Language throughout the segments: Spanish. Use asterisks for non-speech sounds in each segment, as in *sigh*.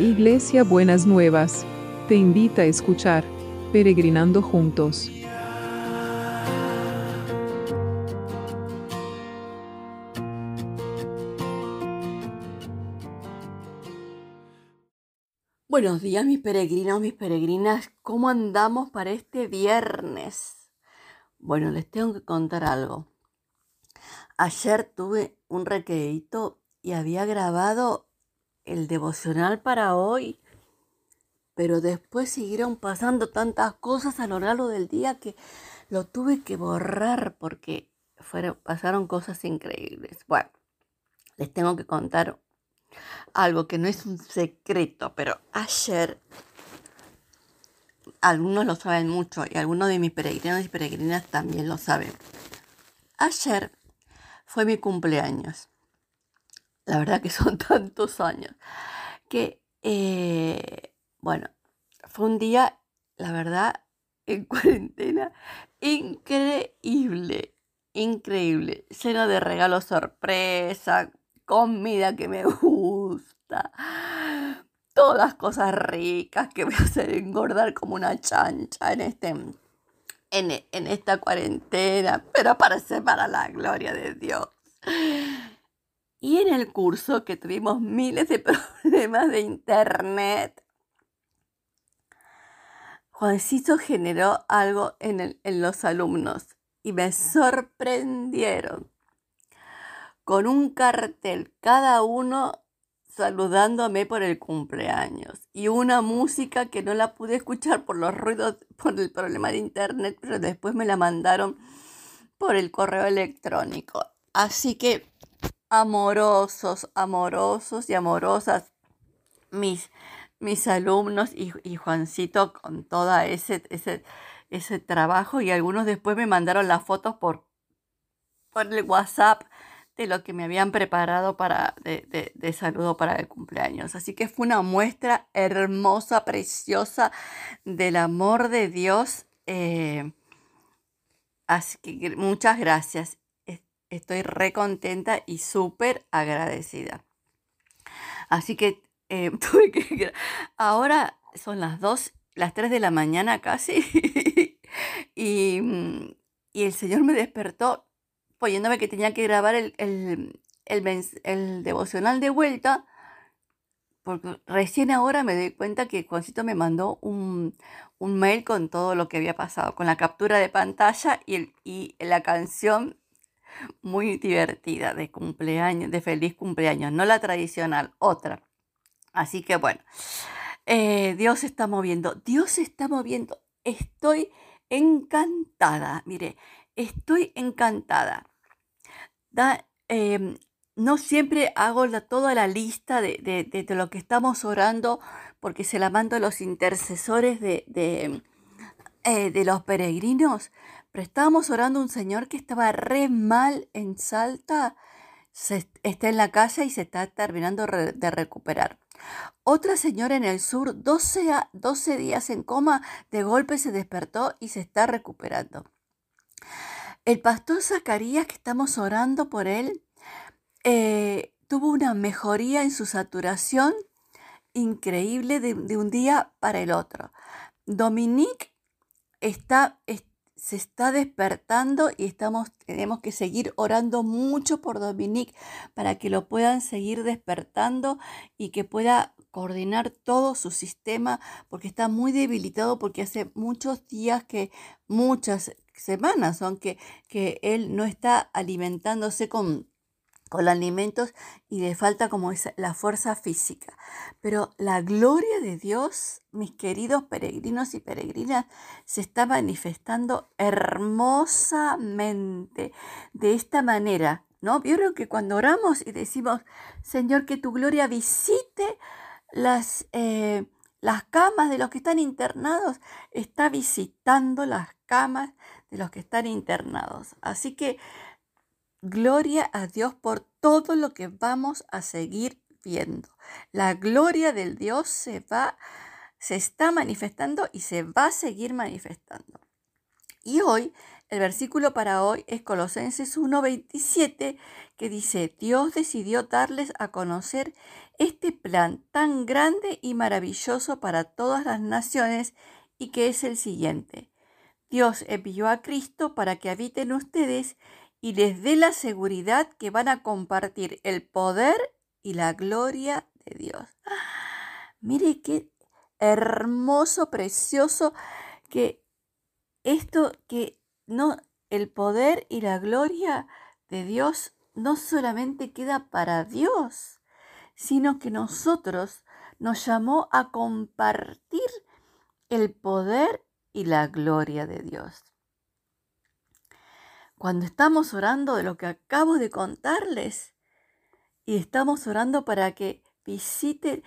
Iglesia Buenas Nuevas, te invita a escuchar Peregrinando Juntos. Buenos días mis peregrinos, mis peregrinas, ¿cómo andamos para este viernes? Bueno, les tengo que contar algo. Ayer tuve un requerito y había grabado el devocional para hoy, pero después siguieron pasando tantas cosas a lo largo del día que lo tuve que borrar porque fueron, pasaron cosas increíbles. Bueno, les tengo que contar algo que no es un secreto, pero ayer algunos lo saben mucho y algunos de mis peregrinos y peregrinas también lo saben. Ayer fue mi cumpleaños. La verdad que son *laughs* tantos años que, eh, bueno, fue un día, la verdad, en *laughs* cuarentena, increíble, increíble, lleno de regalos sorpresa, comida que me *laughs* gusta, todas cosas ricas que a hacer engordar como una chancha en este en, en esta cuarentena, pero parece para la gloria de Dios. Y en el curso que tuvimos miles de *laughs* problemas de internet, Juancito generó algo en, los alumnos y me sorprendieron con un cartel, cada uno saludándome por el cumpleaños y una música que no la pude escuchar por los ruidos, por el problema de internet, pero después me la mandaron por el correo electrónico. Así que amorosos, amorosos y amorosas mis, mis alumnos y, Juancito con todo ese, ese, ese trabajo y algunos después me mandaron las fotos por, por el WhatsApp de lo que me habían preparado para, de, saludo para el cumpleaños. Así que fue una muestra hermosa, preciosa del amor de Dios. Eh, así que muchas gracias. Estoy re contenta y súper agradecida. Así que eh, *laughs* tuve que... Ahora son las 2, las 3 de la mañana casi. *laughs* y, mm, y el Señor me despertó poniéndome que tenía que grabar el, el, devocional de vuelta, porque recién ahora me doy cuenta que Juancito me mandó un, mail con todo lo que había pasado, con la captura de pantalla y, el, y la canción muy divertida de cumpleaños, de feliz cumpleaños, no la tradicional, otra. Así que bueno, eh, Dios está moviendo, Dios está moviendo, estoy encantada, mire, estoy encantada. Em, no siempre hago toda la lista de, lo que estamos orando porque se la mando a los intercesores de, eh, de, los peregrinos, pero estábamos orando a un señor que estaba re mal en Salta, está en la casa y se está terminando de recuperar. Otra señora en el sur, 12, 12 días en coma, de golpe se despertó y se está recuperando. El pastor Zacarías, que estamos orando por él, eh, tuvo una mejoría en su saturación increíble de, un día para el otro. Dominique está, se está despertando y estamos, tenemos que seguir orando mucho por Dominique para que lo puedan seguir despertando y que pueda coordinar todo su sistema porque está muy debilitado porque hace muchos días que muchas semanas, aunque que él no está alimentándose con, con alimentos y le falta como esa, la fuerza física. Pero la gloria de Dios, mis queridos peregrinos y peregrinas, se está manifestando hermosamente de esta manera. ¿No? Vieron que cuando oramos y decimos, Señor, que tu gloria visite las, eh, las camas de los que están internados, está visitando las camas de los que están internados. Así que gloria a Dios por todo lo que vamos a seguir viendo. La gloria del Dios se va, se está manifestando y se va a seguir manifestando. Y hoy El versículo para hoy es Colosenses 1:27, que dice, Dios decidió darles a conocer este plan tan grande y maravilloso para todas las naciones y que es el siguiente. Dios envió a Cristo para que habiten ustedes y les dé la seguridad que van a compartir el poder y la gloria de Dios. *gasps* Mire qué hermoso, precioso que esto que no el poder y la gloria de Dios no solamente queda para Dios, sino que nosotros nos llamó a compartir el poder y la gloria de Dios. Cuando estamos orando de lo que acabo de contarles. Y estamos orando para que visite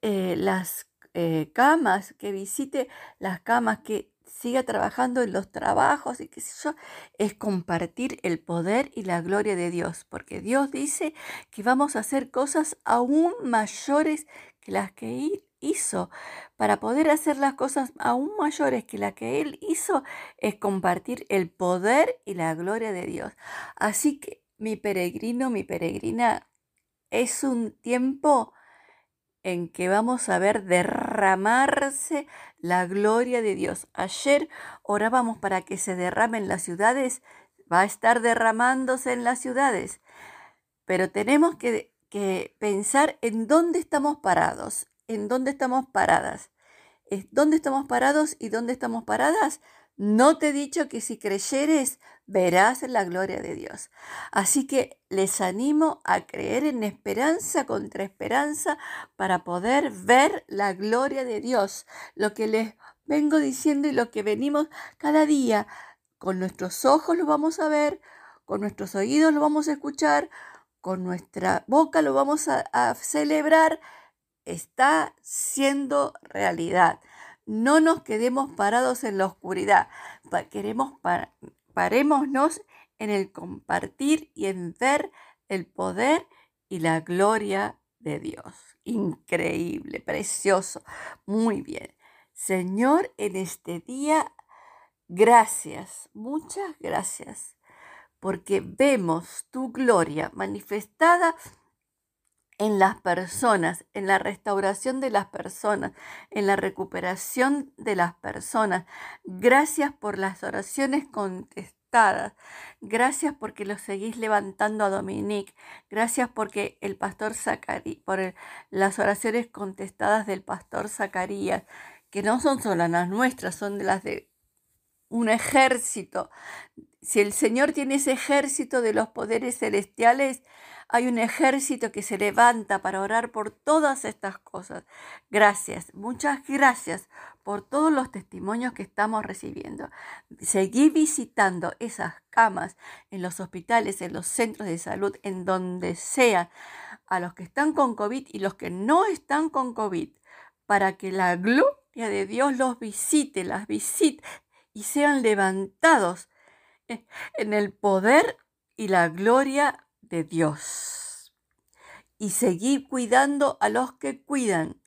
eh, las eh, camas, que visite las camas, que siga trabajando en los trabajos y qué sé yo, es compartir el poder y la gloria de Dios, porque Dios dice que vamos a hacer cosas aún mayores que las que hizo. Para poder hacer las cosas aún mayores que las que Él hizo, es compartir el poder y la gloria de Dios. Así que mi peregrino, mi peregrina, es un tiempo en que vamos a ver derramarse la gloria de Dios. Ayer orábamos para que se derrame en las ciudades, va a estar derramándose en las ciudades, pero tenemos que pensar en dónde estamos parados, en dónde estamos paradas. ¿Dónde estamos parados y dónde estamos paradas? No te he dicho que si creyeres verás la gloria de Dios. Así que les animo a creer en esperanza contra esperanza para poder ver la gloria de Dios. Lo que les vengo diciendo y lo que venimos cada día, con nuestros ojos lo vamos a ver, con nuestros oídos lo vamos a escuchar, con nuestra boca lo vamos a, celebrar, está siendo realidad. No nos quedemos parados en la oscuridad. Queremos parémonos en el compartir y en ver el poder y la gloria de Dios. Increíble, precioso. Muy bien. Señor, en este día, gracias, muchas gracias, porque vemos tu gloria manifestada en las personas, en la restauración de las personas, en la recuperación de las personas. Gracias por las oraciones contestadas. Gracias porque lo seguís levantando a Dominique. Gracias porque el pastor Zacarías, por las oraciones contestadas del pastor Zacarías, que no son solo las nuestras, son de las de un ejército. Si el Señor tiene ese ejército de los poderes celestiales, hay un ejército que se levanta para orar por todas estas cosas. Gracias, muchas gracias por todos los testimonios que estamos recibiendo. Seguí visitando esas camas en los hospitales, en los centros de salud, en donde sea, a los que están con COVID y los que no están con COVID, para que la gloria de Dios los visite, las visite y sean levantados en el poder y la gloria de Dios. Y seguir cuidando a los que cuidan,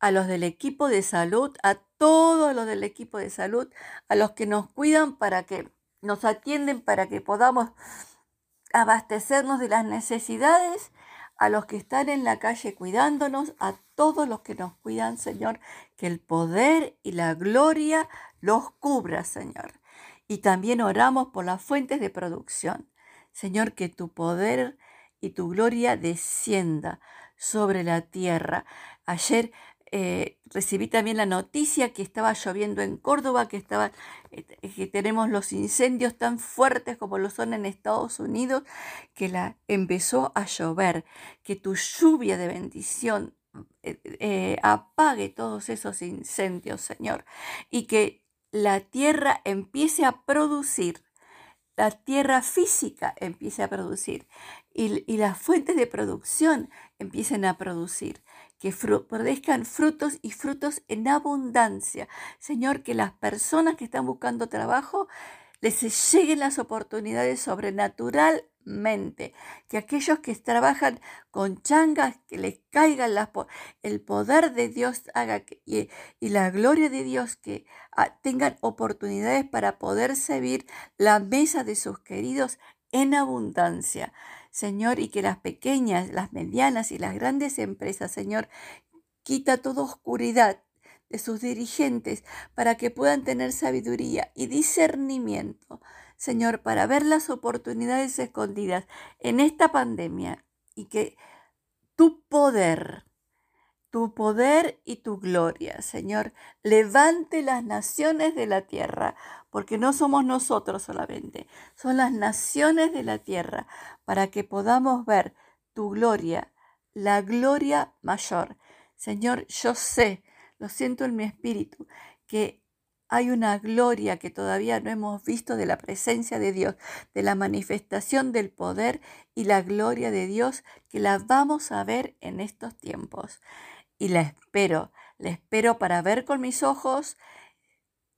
a los del equipo de salud, a todos los del equipo de salud, a los que nos cuidan para que nos atienden, para que podamos abastecernos de las necesidades, a los que están en la calle cuidándonos, a todos los que nos cuidan, Señor, que el poder y la gloria los cubra, Señor. Y también oramos por las fuentes de producción. Señor, que tu poder y tu gloria descienda sobre la tierra. Ayer eh, recibí también la noticia que estaba lloviendo en Córdoba, que, estaba, eh, que tenemos los incendios tan fuertes como lo son en Estados Unidos, que la empezó a llover, que tu lluvia de bendición eh, apague todos esos incendios, Señor, y que la tierra empiece a producir la tierra física empiece a producir y, las fuentes de producción empiecen a producir, que produzcan frutos y frutos en abundancia. Señor, que las personas que están buscando trabajo les lleguen las oportunidades sobrenatural Que aquellos que trabajan con changas, que les caigan las, el poder de Dios haga y, la gloria de Dios que ah, tengan oportunidades para poder servir la mesa de sus queridos en abundancia. Señor, y que las pequeñas, las medianas y las grandes empresas, Señor, quita toda oscuridad de sus dirigentes para que puedan tener sabiduría y discernimiento, Señor, para ver las oportunidades escondidas en esta pandemia y que tu poder, tu poder y tu gloria, Señor, levante las naciones de la tierra, porque no somos nosotros solamente, son las naciones de la tierra, para que podamos ver tu gloria, la gloria mayor. Señor, yo sé lo siento en mi espíritu, que hay una gloria que todavía no hemos visto de la presencia de Dios, de la manifestación del poder y la gloria de Dios que la vamos a ver en estos tiempos. Y la espero, la espero para ver con mis ojos,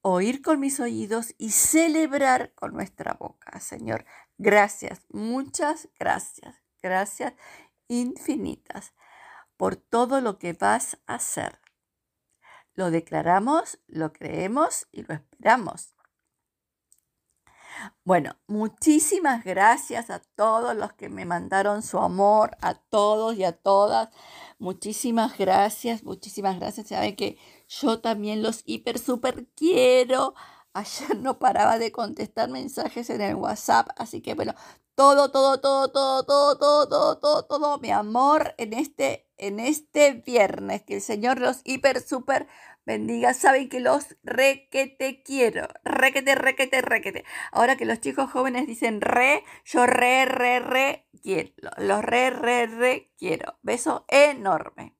oír con mis oídos y celebrar con nuestra boca. Señor, gracias, muchas gracias, gracias infinitas por todo lo que vas a hacer. Lo declaramos, lo creemos y lo esperamos. Bueno, muchísimas gracias a todos los que me mandaron su amor, a todos y a todas. Muchísimas gracias, muchísimas gracias. Saben que yo también los hiper, super quiero. Ayer no paraba de contestar mensajes en el WhatsApp, así que bueno, todo, todo, todo, todo, todo, todo, todo, todo, todo mi amor en este, en este viernes. Que el Señor los hiper, super bendiga. Saben que los re que te quiero. Re que te, re que te, re que te. Ahora que los chicos jóvenes dicen re, yo re, re, re quiero. Los re, re, re quiero. Beso enorme.